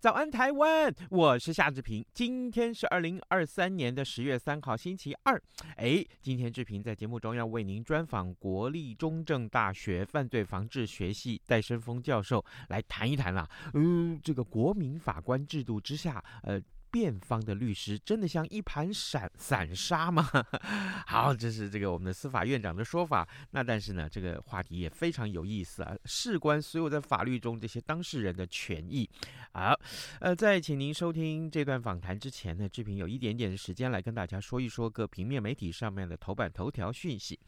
早安，台湾！我是夏志平。今天是二零二三年的十月三号，星期二。哎，今天志平在节目中要为您专访国立中正大学犯罪防治学系戴生峰教授，来谈一谈啦、啊。嗯、这个国民法官制度之下，呃。辩方的律师真的像一盘散散沙吗？好，这是这个我们的司法院长的说法。那但是呢，这个话题也非常有意思啊，事关所有在法律中这些当事人的权益。好，呃，在请您收听这段访谈之前呢，志平有一点点的时间来跟大家说一说各平面媒体上面的头版头条讯息。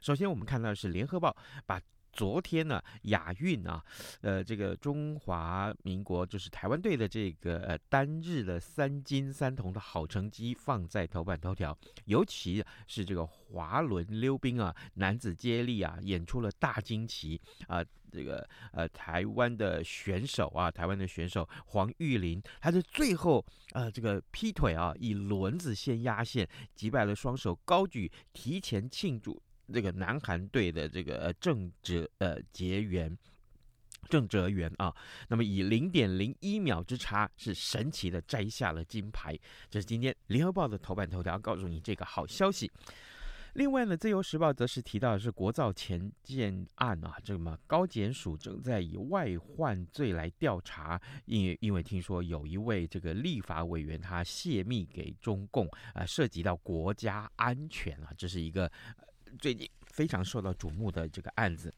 首先，我们看到的是《联合报》把。昨天呢，亚运啊，呃，这个中华民国就是台湾队的这个呃单日的三金三铜的好成绩放在头版头条，尤其是这个滑轮溜冰啊，男子接力啊，演出了大惊奇啊，这个呃台湾的选手啊，台湾的选手黄玉玲，他是最后呃这个劈腿啊，以轮子先压线击败了双手高举，提前庆祝。这个南韩队的这个郑哲呃杰元郑哲元啊，那么以零点零一秒之差是神奇的摘下了金牌。这是今天联合报的头版头条，告诉你这个好消息。另外呢，自由时报则是提到的是国造前舰案啊，这么高检署正在以外患罪来调查，因为因为听说有一位这个立法委员他泄密给中共啊，涉及到国家安全啊，这是一个。最近非常受到瞩目的这个案子。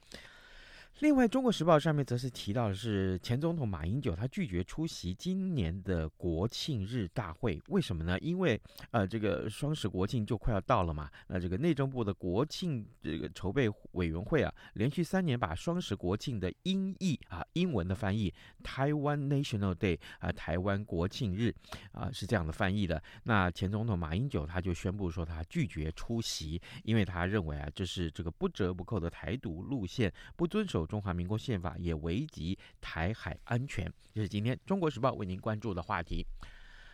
另外，《中国时报》上面则是提到的是前总统马英九，他拒绝出席今年的国庆日大会，为什么呢？因为呃，这个双十国庆就快要到了嘛。那这个内政部的国庆这个筹备委员会啊，连续三年把双十国庆的音译啊，英文的翻译，Taiwan National Day 啊，台湾国庆日啊，是这样的翻译的。那前总统马英九他就宣布说他拒绝出席，因为他认为啊，这是这个不折不扣的台独路线，不遵守。中华民国宪法也危及台海安全，这是今天《中国时报》为您关注的话题。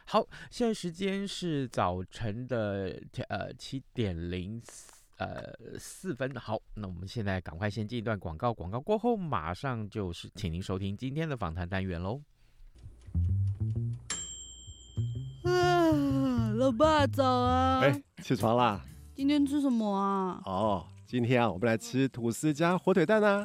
好，现在时间是早晨的呃七点零呃四分。好，那我们现在赶快先进一段广告，广告过后马上就是请您收听今天的访谈单元喽。啊，老爸早啊！哎，起床啦！今天吃什么啊？哦，今天啊，我们来吃吐司加火腿蛋啊。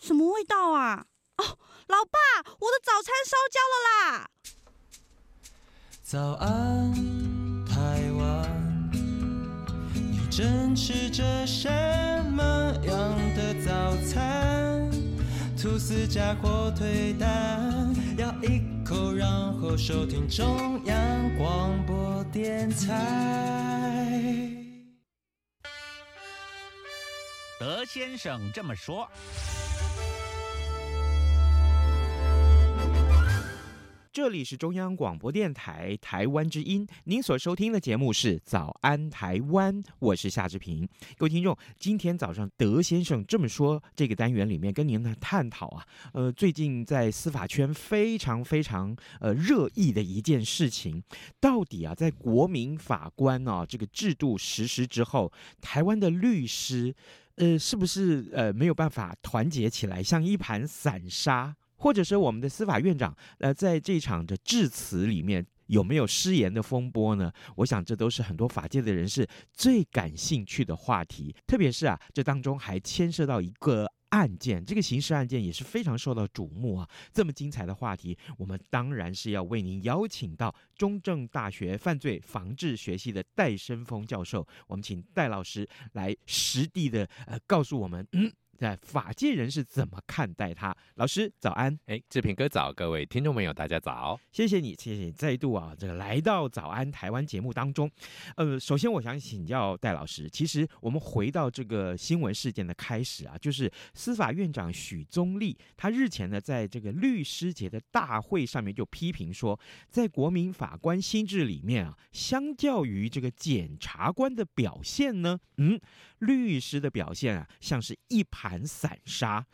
什么味道啊？哦，老爸，我的早餐烧焦了啦！早安，台湾，你正吃着什么样的早餐？吐司加火腿蛋，咬一口，然后收听中央广播电台。德先生这么说。这里是中央广播电台台湾之音，您所收听的节目是《早安台湾》，我是夏志平。各位听众，今天早上德先生这么说，这个单元里面跟您来探讨啊，呃，最近在司法圈非常非常呃热议的一件事情，到底啊，在国民法官啊这个制度实施之后，台湾的律师。呃，是不是呃没有办法团结起来，像一盘散沙？或者说我们的司法院长呃，在这场的致辞里面有没有失言的风波呢？我想这都是很多法界的人士最感兴趣的话题。特别是啊，这当中还牵涉到一个。案件，这个刑事案件也是非常受到瞩目啊！这么精彩的话题，我们当然是要为您邀请到中正大学犯罪防治学系的戴申峰教授，我们请戴老师来实地的呃告诉我们，嗯。在法界人士怎么看待他？老师早安，哎，志平哥早，各位听众朋友大家早，谢谢你，谢谢你再度啊，这个来到早安台湾节目当中。呃，首先我想请教戴老师，其实我们回到这个新闻事件的开始啊，就是司法院长许宗力，他日前呢在这个律师节的大会上面就批评说，在国民法官心智里面啊，相较于这个检察官的表现呢，嗯。律师的表现啊，像是一盘散沙。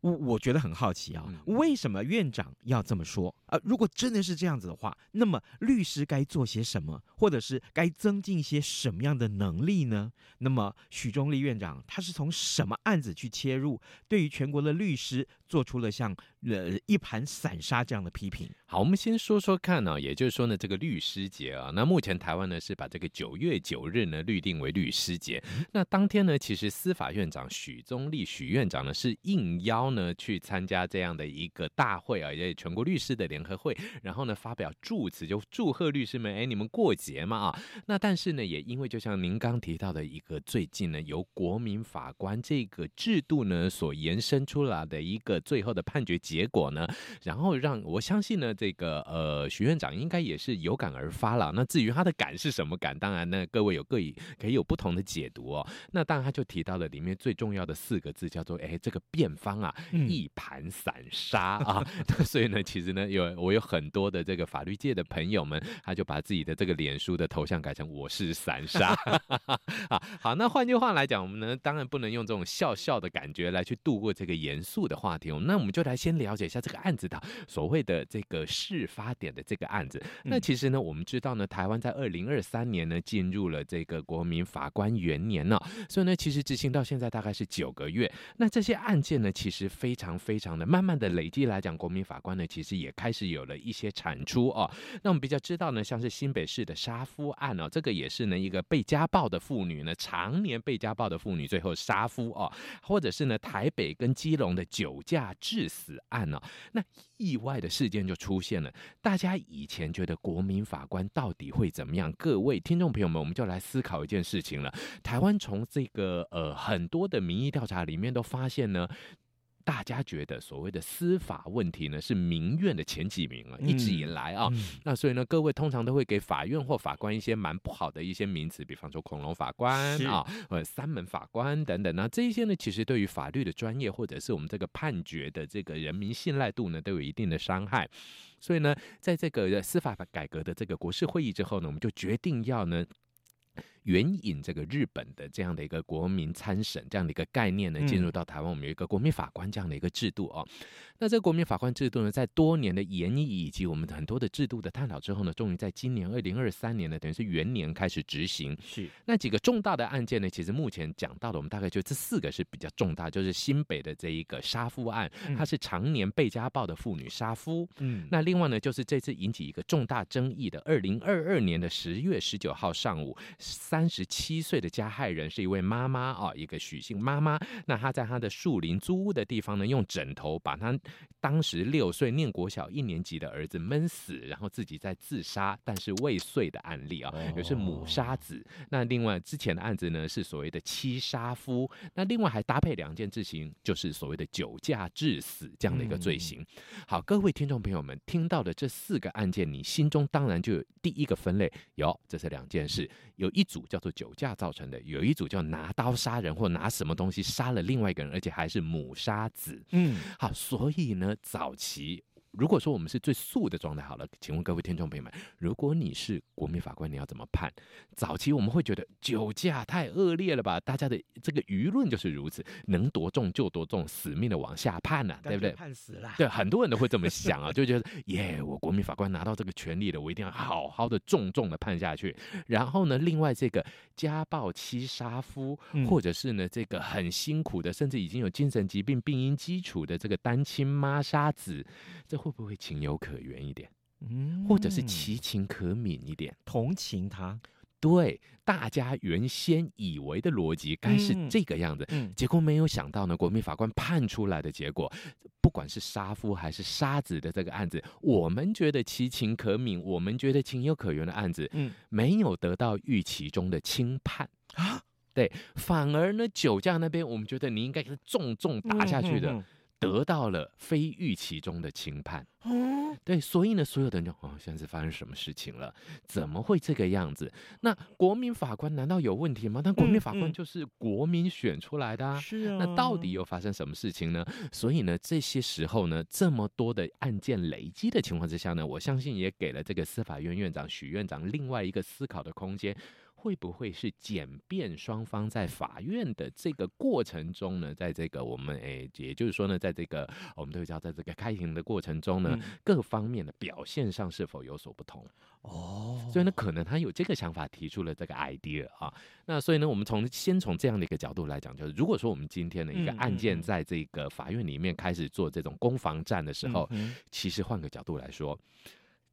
我我觉得很好奇啊，为什么院长要这么说？呃，如果真的是这样子的话，那么律师该做些什么，或者是该增进一些什么样的能力呢？那么许忠立院长他是从什么案子去切入，对于全国的律师做出了像呃一盘散沙这样的批评？好，我们先说说看呢、哦，也就是说呢，这个律师节啊，那目前台湾呢是把这个九月九日呢律定为律师节。那当天呢，其实司法院长许宗力许院长呢是应邀。呢，去参加这样的一个大会啊，也全国律师的联合会，然后呢发表祝词，就祝贺律师们，哎，你们过节嘛啊。那但是呢，也因为就像您刚提到的一个最近呢，由国民法官这个制度呢所延伸出来的一个最后的判决结果呢，然后让我相信呢，这个呃徐院长应该也是有感而发了。那至于他的感是什么感，当然呢，各位有各以可以有不同的解读哦。那当然他就提到了里面最重要的四个字，叫做哎这个辩方啊。一盘散沙啊，所以呢，其实呢，有我有很多的这个法律界的朋友们，他就把自己的这个脸书的头像改成“我是散沙” 啊。好，那换句话来讲，我们呢，当然不能用这种笑笑的感觉来去度过这个严肃的话题。那我们就来先了解一下这个案子的 所谓的这个事发点的这个案子。那其实呢，我们知道呢，台湾在二零二三年呢进入了这个国民法官元年了，所以呢，其实执行到现在大概是九个月。那这些案件呢，其实非常非常的慢慢的累积来讲，国民法官呢，其实也开始有了一些产出哦。那我们比较知道呢，像是新北市的杀夫案哦，这个也是呢一个被家暴的妇女呢，常年被家暴的妇女最后杀夫哦，或者是呢台北跟基隆的酒驾致死案哦，那意外的事件就出现了。大家以前觉得国民法官到底会怎么样？各位听众朋友们，我们就来思考一件事情了。台湾从这个呃很多的民意调查里面都发现呢。大家觉得所谓的司法问题呢，是民怨的前几名啊，一直以来啊，嗯、那所以呢，各位通常都会给法院或法官一些蛮不好的一些名词，比方说恐龙法官啊，或者三门法官等等。那这一些呢，其实对于法律的专业或者是我们这个判决的这个人民信赖度呢，都有一定的伤害。所以呢，在这个司法改革的这个国事会议之后呢，我们就决定要呢。援引这个日本的这样的一个国民参审这样的一个概念呢，进入到台湾，我们有一个国民法官这样的一个制度哦。那这个国民法官制度呢，在多年的研议以及我们很多的制度的探讨之后呢，终于在今年二零二三年呢，等于是元年开始执行。是那几个重大的案件呢，其实目前讲到的，我们大概就这四个是比较重大，就是新北的这一个杀夫案，它是常年被家暴的妇女杀夫。嗯，那另外呢，就是这次引起一个重大争议的二零二二年的十月十九号上午。三十七岁的加害人是一位妈妈啊，一个许姓妈妈。那她在她的树林租屋的地方呢，用枕头把她当时六岁念国小一年级的儿子闷死，然后自己在自杀，但是未遂的案例啊，也是母杀子。那另外之前的案子呢，是所谓的妻杀夫。那另外还搭配两件罪行，就是所谓的酒驾致死这样的一个罪行。好，各位听众朋友们，听到的这四个案件，你心中当然就有第一个分类，有这是两件事，有一组。叫做酒驾造成的，有一组叫拿刀杀人或拿什么东西杀了另外一个人，而且还是母杀子。嗯，好，所以呢，早期如果说我们是最素的状态好了，请问各位听众朋友们，如果你是国民法官，你要怎么判？早期我们会觉得酒驾太恶劣了吧？大家的这个舆论就是如此，能多重就多重，死命的往下判呐、啊，对不对？判死了。对，很多人都会这么想啊，就觉得耶，我国民法官拿到这个权利了，我一定要好好的重重的判下去。然后呢，另外这个家暴妻杀夫，或者是呢这个很辛苦的，甚至已经有精神疾病病因基础的这个单亲妈杀子，这。会不会情有可原一点？嗯，或者是其情可悯一点，同情他？对，大家原先以为的逻辑该是这个样子，嗯，结果没有想到呢，国民法官判出来的结果，不管是杀夫还是杀子的这个案子，我们觉得其情可悯，我们觉得情有可原的案子，嗯，没有得到预期中的轻判。啊，对，反而呢，酒驾那边，我们觉得你应该是重重打下去的。得到了非预期中的轻判，对，所以呢，所有的人就哦，现在是发生什么事情了？怎么会这个样子？那国民法官难道有问题吗？但国民法官就是国民选出来的啊，是啊。那到底又发生什么事情呢？所以呢，这些时候呢，这么多的案件累积的情况之下呢，我相信也给了这个司法院院长许院长另外一个思考的空间。会不会是检辩双方在法院的这个过程中呢？在这个我们诶，也就是说呢，在这个我们都知道，在这个开庭的过程中呢，各方面的表现上是否有所不同？哦，所以呢，可能他有这个想法，提出了这个 idea 啊。那所以呢，我们从先从这样的一个角度来讲，就是如果说我们今天的一个案件在这个法院里面开始做这种攻防战的时候，其实换个角度来说。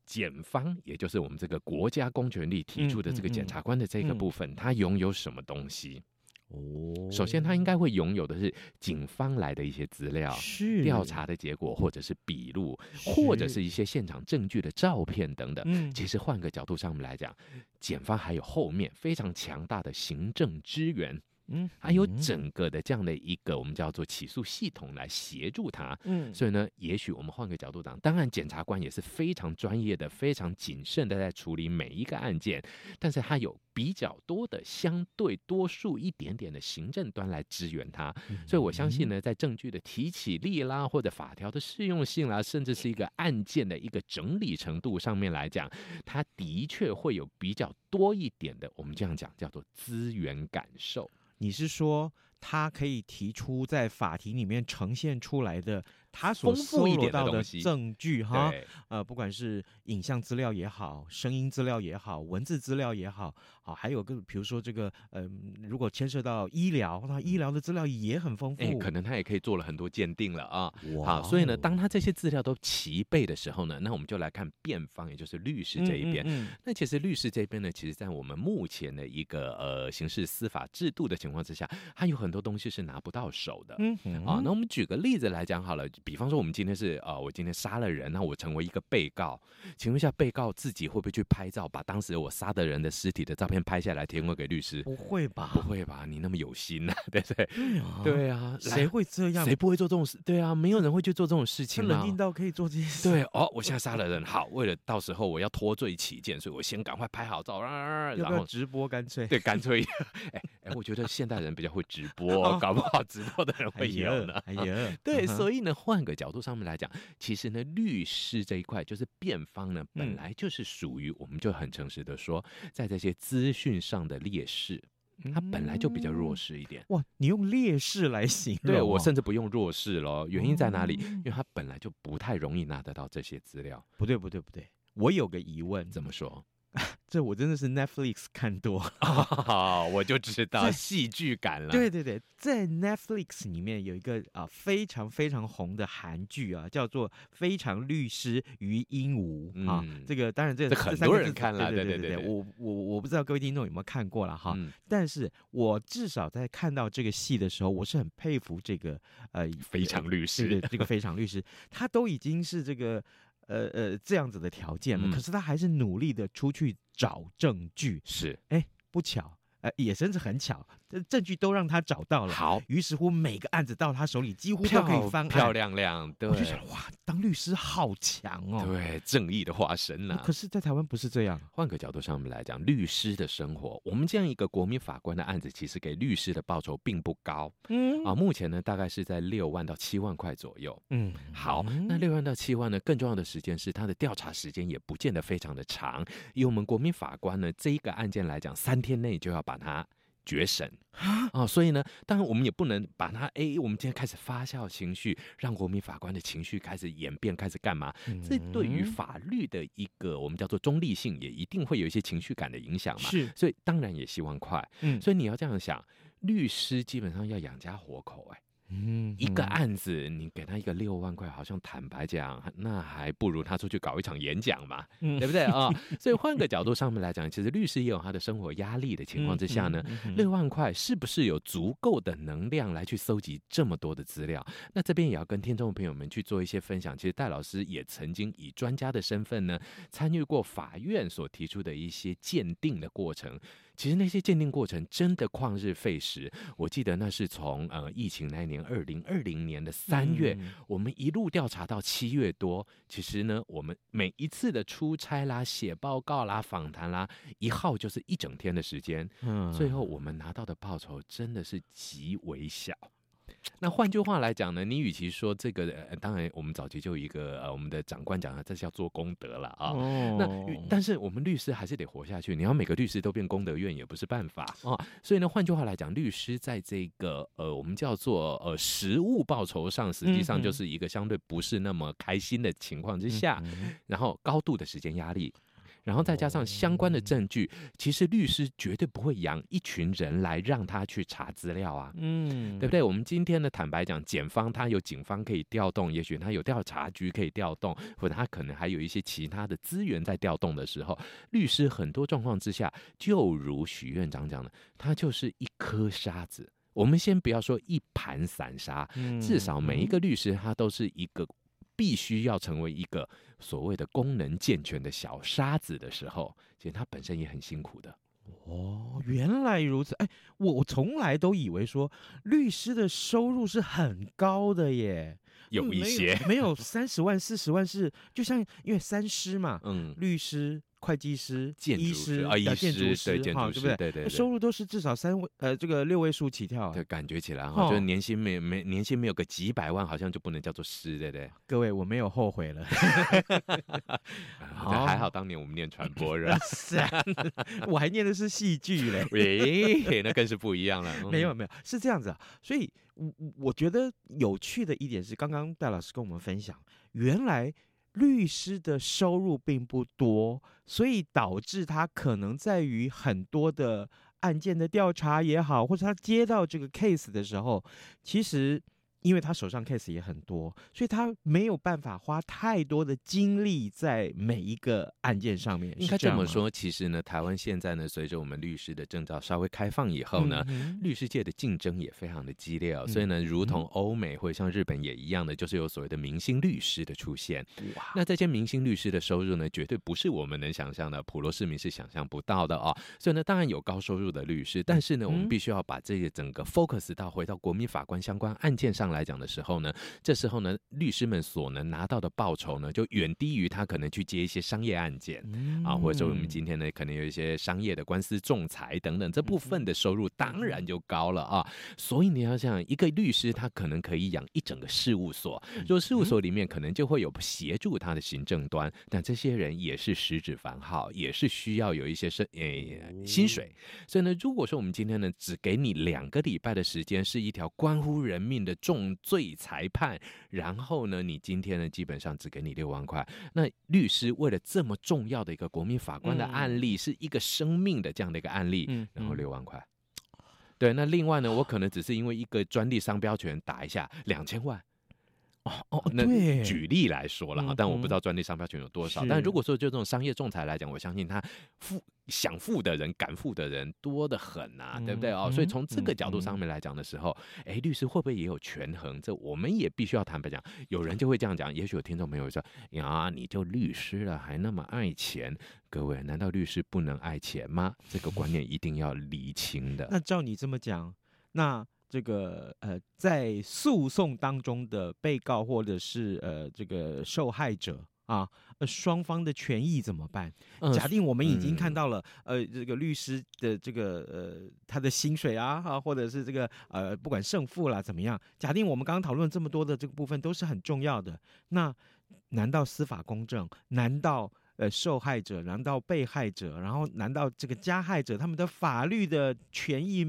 检方，也就是我们这个国家公权力提出的这个检察官的这个部分，他拥有什么东西？哦，首先他应该会拥有的是警方来的一些资料、调查的结果，或者是笔录，或者是一些现场证据的照片等等。其实换个角度上面来讲，检方还有后面非常强大的行政支援。嗯，还有整个的这样的一个我们叫做起诉系统来协助他。嗯，所以呢，也许我们换个角度讲，当然检察官也是非常专业的、非常谨慎的在处理每一个案件，但是他有比较多的相对多数一点点的行政端来支援他。所以我相信呢，在证据的提起力啦，或者法条的适用性啦，甚至是一个案件的一个整理程度上面来讲，他的确会有比较多一点的，我们这样讲叫做资源感受。你是说，他可以提出在法庭里面呈现出来的？他所搜罗到的证据哈，呃，不管是影像资料也好，声音资料也好，文字资料也好，好，还有个比如说这个，嗯、呃，如果牵涉到医疗，那医疗的资料也很丰富，欸，可能他也可以做了很多鉴定了啊。哇好，所以呢，当他这些资料都齐备的时候呢，那我们就来看辩方，也就是律师这一边。嗯嗯嗯，那其实律师这边呢，其实在我们目前的一个呃刑事司法制度的情况之下，他有很多东西是拿不到手的。嗯，嗯，啊，那我们举个例子来讲好了。比方说，我们今天是啊、呃，我今天杀了人，那我成为一个被告，请问一下，被告自己会不会去拍照，把当时我杀的人的尸体的照片拍下来，提供给律师？不会吧？不会吧？你那么有心呐、啊，对不对？对啊，对啊，谁会这样？谁不会做这种事？对啊，没有人会去做这种事情、啊。冷静到可以做这些事？对哦，我现在杀了人，好，为了到时候我要脱罪起见，所以我先赶快拍好照，然后直播干脆。对，干脆。哎哎，我觉得现代人比较会直播，搞不好直播的人会有呢。哎呀，对，所以呢，换个角度上面来讲，其实呢，律师这一块就是辩方呢，本来就是属于，我们就很诚实的说，在这些资讯上的劣势，他本来就比较弱势一点。哇，你用劣势来形容？对，我甚至不用弱势咯。原因在哪里？因为他本来就不太容易拿得到这些资料。不对，不对，不对，我有个疑问，怎么说？这我真的是 Netflix 看多，哦，我就知道戏剧感了。对对对，在 Netflix 里面有一个啊非常非常红的韩剧啊，叫做《非常律师禹英禑》啊。这个当然这这很多人看了，对对对，我我我不知道各位听众有没有看过了哈。但是我至少在看到这个戏的时候，我是很佩服这个呃非常律师，对这个非常律师，他都已经是这个。呃呃，这样子的条件了，嗯、可是他还是努力的出去找证据。是，哎，不巧，呃，也甚至很巧，证据都让他找到了。好，于是乎每个案子到他手里几乎都可以翻案，漂亮亮。对，我就想哇，当律师好强哦，对，正义的化身呐、啊。可是，在台湾不是这样。换个角度上面来讲，律师的生活，我们这样一个国民法官的案子，其实给律师的报酬并不高。嗯啊，目前呢，大概是在六万到七万块左右。嗯，好，那六万到七万呢，更重要的时间是他的调查时间也不见得非常的长。以我们国民法官呢，这一个案件来讲，三天内就要把它。决审啊、哦，所以呢，当然我们也不能把它，哎，我们今天开始发酵情绪，让国民法官的情绪开始演变，开始干嘛？嗯、这对于法律的一个我们叫做中立性，也一定会有一些情绪感的影响嘛。是，所以当然也希望快。嗯，所以你要这样想，律师基本上要养家活口，哎。嗯，一个案子你给他一个六万块，好像坦白讲，那还不如他出去搞一场演讲嘛，嗯、对不对啊？所以换个角度上面来讲，其实律师也有他的生活压力的情况之下呢，六万块是不是有足够的能量来去搜集这么多的资料？那这边也要跟听众朋友们去做一些分享。其实戴老师也曾经以专家的身份呢，参与过法院所提出的一些鉴定的过程。其实那些鉴定过程真的旷日费时。我记得那是从呃疫情那一年二零二零年的三月，嗯、我们一路调查到七月多。其实呢，我们每一次的出差啦、写报告啦、访谈啦，一耗就是一整天的时间。嗯，最后我们拿到的报酬真的是极为小。那换句话来讲呢，你与其说这个，呃、当然我们早期就一个呃，我们的长官讲了，这是要做功德了啊。哦、那但是我们律师还是得活下去，你要每个律师都变功德院也不是办法啊。所以呢，换句话来讲，律师在这个呃，我们叫做呃实物报酬上，实际上就是一个相对不是那么开心的情况之下，嗯嗯、然后高度的时间压力。然后再加上相关的证据，其实律师绝对不会养一群人来让他去查资料啊，嗯，对不对？我们今天的坦白讲，检方他有警方可以调动，也许他有调查局可以调动，或者他可能还有一些其他的资源在调动的时候，律师很多状况之下，就如许院长讲的，他就是一颗沙子。我们先不要说一盘散沙，至少每一个律师他都是一个。必须要成为一个所谓的功能健全的小沙子的时候，其实他本身也很辛苦的。哦，原来如此。哎，我我从来都以为说律师的收入是很高的耶，有一些没有三十万、四十万是，就像因为三师嘛，嗯，律师。会计师、建筑师啊，建筑师对，建筑师对不对？对对，收入都是至少三位呃，这个六位数起跳。对，感觉起来哈，就是年薪没没年薪没有个几百万，好像就不能叫做师，对不对？各位，我没有后悔了。还好当年我们念传播，是啊，我还念的是戏剧嘞。喂，那更是不一样了。没有没有，是这样子啊。所以，我我觉得有趣的一点是，刚刚戴老师跟我们分享，原来。律师的收入并不多，所以导致他可能在于很多的案件的调查也好，或者他接到这个 case 的时候，其实。因为他手上 case 也很多，所以他没有办法花太多的精力在每一个案件上面。应该这么说，其实呢，台湾现在呢，随着我们律师的证照稍微开放以后呢，嗯、律师界的竞争也非常的激烈哦。嗯、所以呢，如同欧美或者像日本也一样的，就是有所谓的明星律师的出现。哇，那这些明星律师的收入呢，绝对不是我们能想象的，普罗市民是想象不到的哦。所以呢，当然有高收入的律师，但是呢，我们必须要把这些整个 focus 到回到国民法官相关案件上来讲的时候呢，这时候呢，律师们所能拿到的报酬呢，就远低于他可能去接一些商业案件、嗯、啊，或者说我们今天呢，可能有一些商业的官司仲裁等等，这部分的收入当然就高了啊。所以你要想，一个律师他可能可以养一整个事务所，就事务所里面可能就会有协助他的行政端，但这些人也是食指繁号，也是需要有一些生诶薪水。所以呢，如果说我们今天呢，只给你两个礼拜的时间，是一条关乎人命的重罪。裁判，然后呢，你今天呢，基本上只给你六万块。那律师为了这么重要的一个国民法官的案例，嗯、是一个生命的这样的一个案例，嗯、然后六万块。嗯、对，那另外呢，我可能只是因为一个专利商标权打一下两千万。哦哦，那，举例来说了哈，但我不知道专利商标权有多少。但如果说就这种商业仲裁来讲，我相信他付想付的人、敢付的人多得很啊，对不对哦？所以从这个角度上面来讲的时候，哎，律师会不会也有权衡？这我们也必须要坦白讲。有人就会这样讲，也许有听众朋友说呀，你就律师了，还那么爱钱？各位，难道律师不能爱钱吗？这个观念一定要厘清的。那照你这么讲，那。这个呃，在诉讼当中的被告或者是呃这个受害者啊，呃双方的权益怎么办？嗯、假定我们已经看到了，嗯、呃这个律师的这个呃他的薪水啊，哈，或者是这个呃不管胜负啦怎么样？假定我们刚刚讨论这么多的这个部分都是很重要的，那难道司法公正？难道呃受害者？难道被害者？然后难道这个加害者他们的法律的权益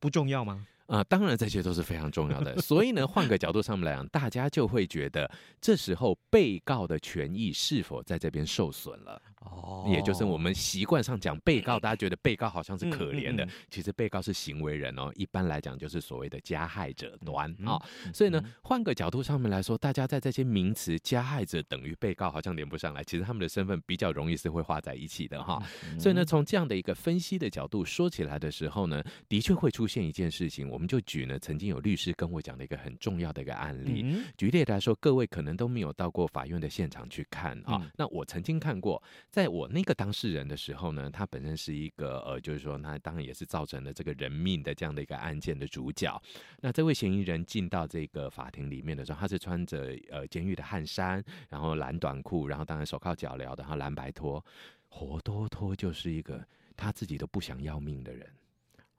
不重要吗？啊、当然这些都是非常重要的。所以呢，换个角度上面来讲，大家就会觉得，这时候被告的权益是否在这边受损了？哦，也就是我们习惯上讲被告，大家觉得被告好像是可怜的，其实被告是行为人哦。一般来讲，就是所谓的加害者端啊。所以呢，换个角度上面来说，大家在这些名词“加害者”等于被告，好像连不上来。其实他们的身份比较容易是会画在一起的哈。所以呢，从这样的一个分析的角度说起来的时候呢，的确会出现一件事情。我们就举呢，曾经有律师跟我讲的一个很重要的一个案例。举例来说，各位可能都没有到过法院的现场去看啊。那我曾经看过，在我那个当事人的时候呢，他本身是一个呃，就是说，那当然也是造成了这个人命的这样的一个案件的主角。那这位嫌疑人进到这个法庭里面的时候，他是穿着呃监狱的汗衫，然后蓝短裤，然后当然手铐脚镣的，然后蓝白拖，活脱脱就是一个他自己都不想要命的人。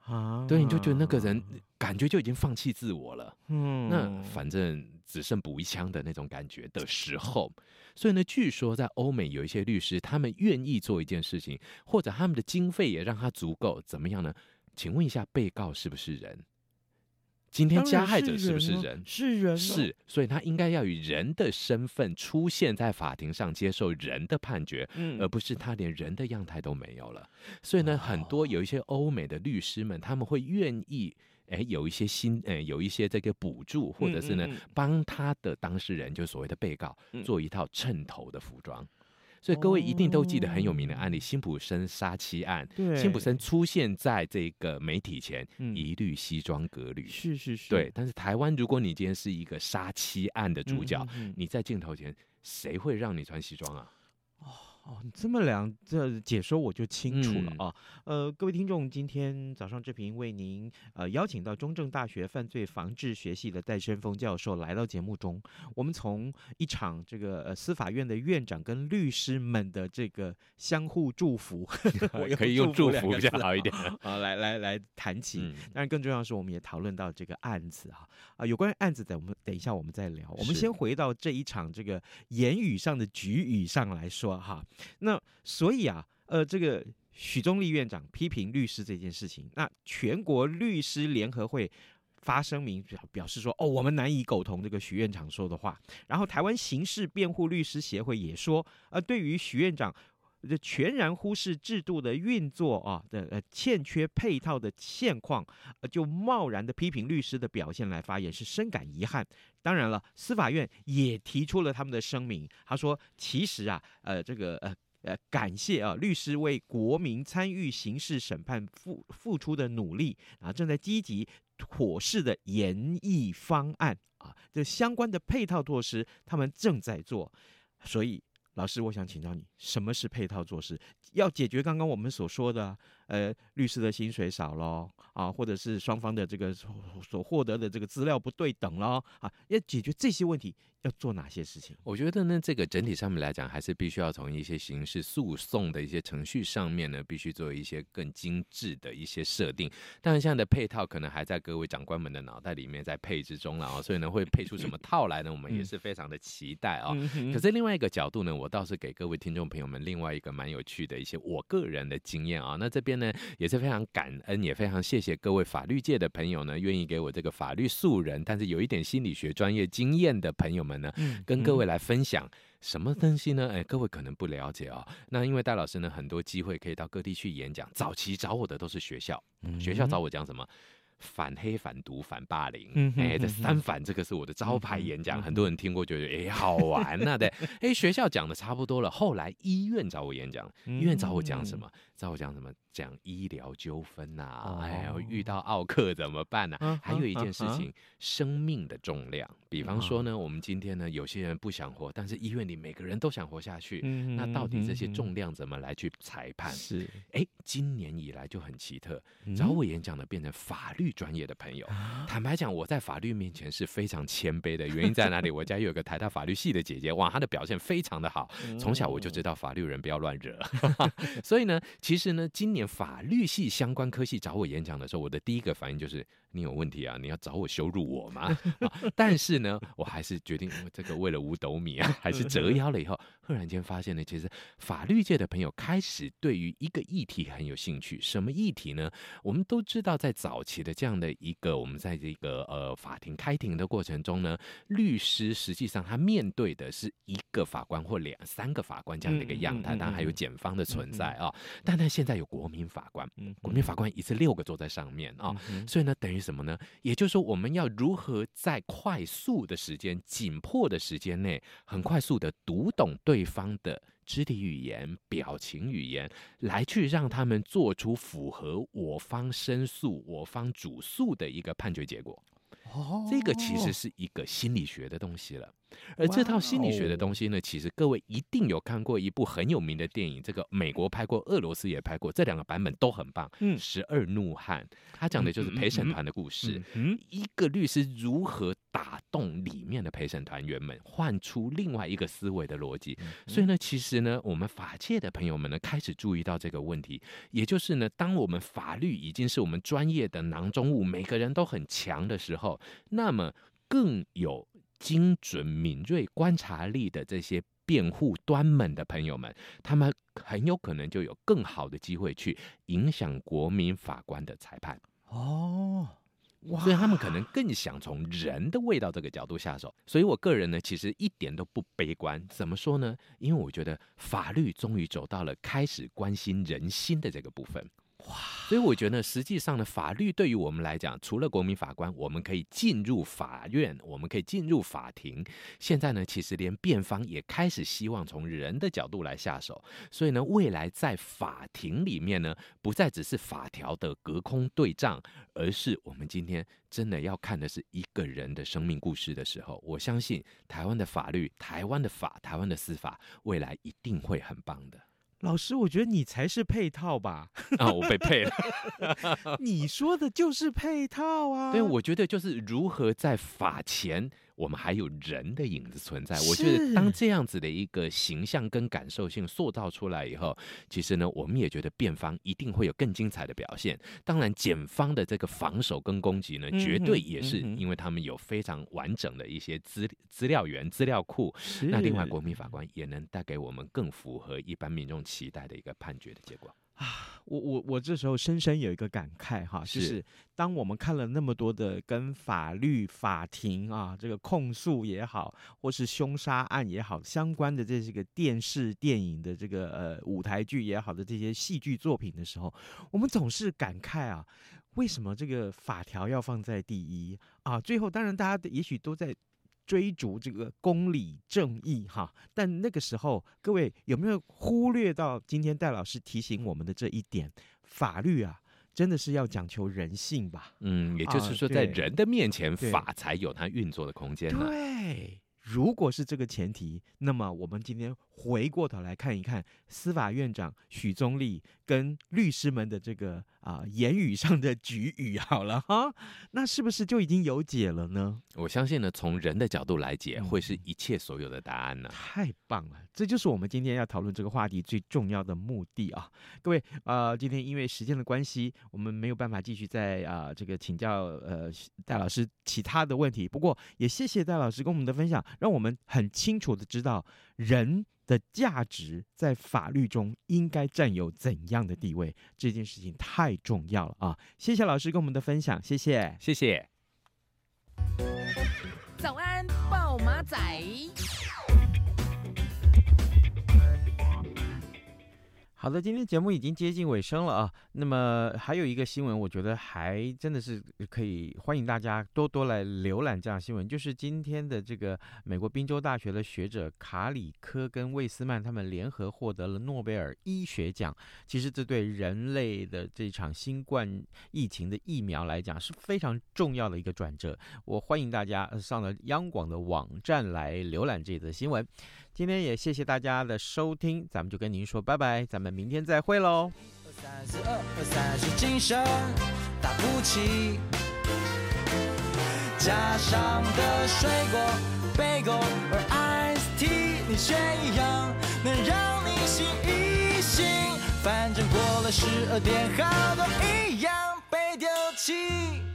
啊，对，你就觉得那个人感觉就已经放弃自我了，嗯，那反正只剩补一枪的那种感觉的时候，所以呢，据说在欧美有一些律师，他们愿意做一件事情，或者他们的经费也让他足够，怎么样呢？请问一下，被告是不是人？今天加害者是不是人？是人，是，所以他应该要以人的身份出现在法庭上，接受人的判决，而不是他连人的样态都没有了。所以呢，很多有一些欧美的律师们，他们会愿意，哎，有一些新，哎，有一些这个补助，或者是呢，帮他的当事人，就所谓的被告，做一套衬头的服装。所以各位一定都记得很有名的案例——辛普森杀妻案。对，辛普森出现在这个媒体前，一律西装革履。是是是。对，但是台湾，如果你今天是一个杀妻案的主角，你在镜头前，谁会让你穿西装啊？哦，你这么两这解说我就清楚了啊。嗯、呃，各位听众，今天早上这频为您呃邀请到中正大学犯罪防治学系的戴伸峰教授来到节目中，我们从一场这个呃司法院的院长跟律师们的这个相互祝福，我可以用祝福比较好一点啊，来来来谈起。当然，更重要的是，我们也讨论到这个案子哈啊，有关于案子的，我们等一下我们再聊。我们先回到这一场这个言语上的局语上来说哈。那所以啊，呃，这个许宗立院长批评律师这件事情，那全国律师联合会发声明表表示说，哦，我们难以苟同这个许院长说的话。然后台湾刑事辩护律师协会也说，呃，对于许院长这全然忽视制度的运作啊的呃欠缺配套的现况，呃，就贸然的批评律师的表现来发言，是深感遗憾。当然了，司法院也提出了他们的声明。他说：“其实啊，呃，这个呃呃，感谢啊，律师为国民参与刑事审判付付出的努力啊，正在积极妥适的研议方案啊，这相关的配套措施他们正在做。所以，老师，我想请教你，什么是配套措施？要解决刚刚我们所说的。”呃，律师的薪水少咯，啊，或者是双方的这个所获得的这个资料不对等咯，啊，要解决这些问题，要做哪些事情？我觉得呢，这个整体上面来讲，还是必须要从一些刑事诉讼的一些程序上面呢，必须做一些更精致的一些设定。当然，现在的配套可能还在各位长官们的脑袋里面在配置中了啊，所以呢，会配出什么套来呢？我们也是非常的期待啊。可是另外一个角度呢，我倒是给各位听众朋友们另外一个蛮有趣的一些我个人的经验啊。那这边呢。也是非常感恩，也非常谢谢各位法律界的朋友呢，愿意给我这个法律素人，但是有一点心理学专业经验的朋友们呢，跟各位来分享什么东西呢？哎，各位可能不了解哦。那因为戴老师呢，很多机会可以到各地去演讲，早期找我的都是学校，学校找我讲什么？反黑、反毒、反霸凌。嗯哎，这三反这个是我的招牌演讲，嗯很多人听过，觉得哎好玩呐、啊。对，哎学校讲的差不多了，后来医院找我演讲，医院找我讲什么？找我讲什么？讲医疗纠纷呐、哦哎呦，遇到奥克怎么办呢、嗯哼还有一件事情，嗯生命的重量。比方说呢，我们今天呢，有些人不想活，但是医院里每个人都想活下去。嗯那到底这些嗯重量怎么来去裁判？是哎，今年以来就很奇特，嗯找我演讲的变成法律专业的朋友。坦白讲，我在法律面前是非常谦卑的，原因在哪里？我家有个台大法律系的姐姐，哇，她的表现非常的好，从小我就知道法律人不要乱惹。所以呢，其实呢，今年法律系相关科系找我演讲的时候，我的第一个反应就是。你有问题啊？你要找我羞辱我吗？啊、但是呢，我还是决定这个为了五斗米啊，还是折腰了。以后，赫然间发现呢，其实法律界的朋友开始对于一个议题很有兴趣。什么议题呢？我们都知道，在早期的这样的一个我们在这个呃法庭开庭的过程中呢，律师实际上他面对的是一个法官或两三个法官这样的一个样态，当然还有检方的存在啊。但他现在有国民法官，国民法官一次六个坐在上面啊，所以呢，等于。什么呢？也就是说，我们要如何在快速的时间、紧迫的时间内，很快速的读懂对方的肢体语言、表情语言，来去让他们做出符合我方申诉、我方主诉的一个判决结果。哦，这个其实是一个心理学的东西了。而这套心理学的东西呢，其实各位一定有看过一部很有名的电影，这个美国拍过，俄罗斯也拍过，这两个版本都很棒。嗯，《十二怒汉》他讲的就是陪审团的故事，嗯，一个律师如何打动里面的陪审团员们，换出另外一个思维的逻辑。所以呢，其实呢，我们法界的朋友们呢，开始注意到这个问题，也就是呢，当我们法律已经是我们专业的囊中物，每个人都很强的时候，那么更有。精准敏锐观察力的这些辩护端们的朋友们，他们很有可能就有更好的机会去影响国民法官的裁判哦，所以他们可能更想从人的味道这个角度下手。所以我个人呢，其实一点都不悲观。怎么说呢？因为我觉得法律终于走到了开始关心人心的这个部分。所以我觉得，实际上呢，法律对于我们来讲，除了国民法官，我们可以进入法院，我们可以进入法庭。现在呢，其实连辩方也开始希望从人的角度来下手。所以呢，未来在法庭里面呢，不再只是法条的隔空对仗，而是我们今天真的要看的是一个人的生命故事的时候，我相信台湾的法律、台湾的法、台湾的司法，未来一定会很棒的。老师，我觉得你才是配套吧？啊，我被配了。你说的就是配套啊。对，我觉得就是如何在法前，我们还有人的影子存在。我觉得当这样子的一个形象跟感受性塑造出来以后，其实呢，我们也觉得辩方一定会有更精彩的表现。当然，检方的这个防守跟攻击呢，绝对也是因为他们有非常完整的一些资资料源、资料库。那另外，国民法官也能带给我们更符合一般民众期待的一个判决的结果。啊，我我我这时候深深有一个感慨哈，就是当我们看了那么多的跟法律、法庭啊，这个控诉也好，或是凶杀案也好相关的这些个电视、电影的这个呃舞台剧也好的这些戏剧作品的时候，我们总是感慨啊，为什么这个法条要放在第一啊？最后，当然大家也许都在。追逐这个公理正义哈，但那个时候各位有没有忽略到今天戴老师提醒我们的这一点？法律啊，真的是要讲求人性吧？嗯，也就是说，在人的面前，啊、法才有它运作的空间。对，如果是这个前提，那么我们今天回过头来看一看司法院长许宗力跟律师们的这个啊、呃、言语上的举语，好了哈，那是不是就已经有解了呢？我相信呢，从人的角度来解，会是一切所有的答案呢。太棒了，这就是我们今天要讨论这个话题最重要的目的啊！各位，呃，今天因为时间的关系，我们没有办法继续再啊、呃、这个请教呃戴老师其他的问题。不过也谢谢戴老师跟我们的分享，让我们很清楚的知道人的价值在法律中应该占有怎样的地位，这件事情太重要了啊！谢谢老师跟我们的分享，谢谢，谢谢。早安，暴马仔。好的，今天节目已经接近尾声了啊。那么还有一个新闻，我觉得还真的是可以欢迎大家多多来浏览这样新闻，就是今天的这个美国宾州大学的学者卡里科跟魏斯曼他们联合获得了诺贝尔医学奖。其实这对人类的这场新冠疫情的疫苗来讲是非常重要的一个转折。我欢迎大家上了央广的网站来浏览这则新闻。今天也谢谢大家的收听，咱们就跟您说拜拜，咱们明天再会喽。三十二三十精神打不起，加上的水果贝果和 ice tea，你选一样能让你醒一醒，反正过了十二点，好多一样被丢弃。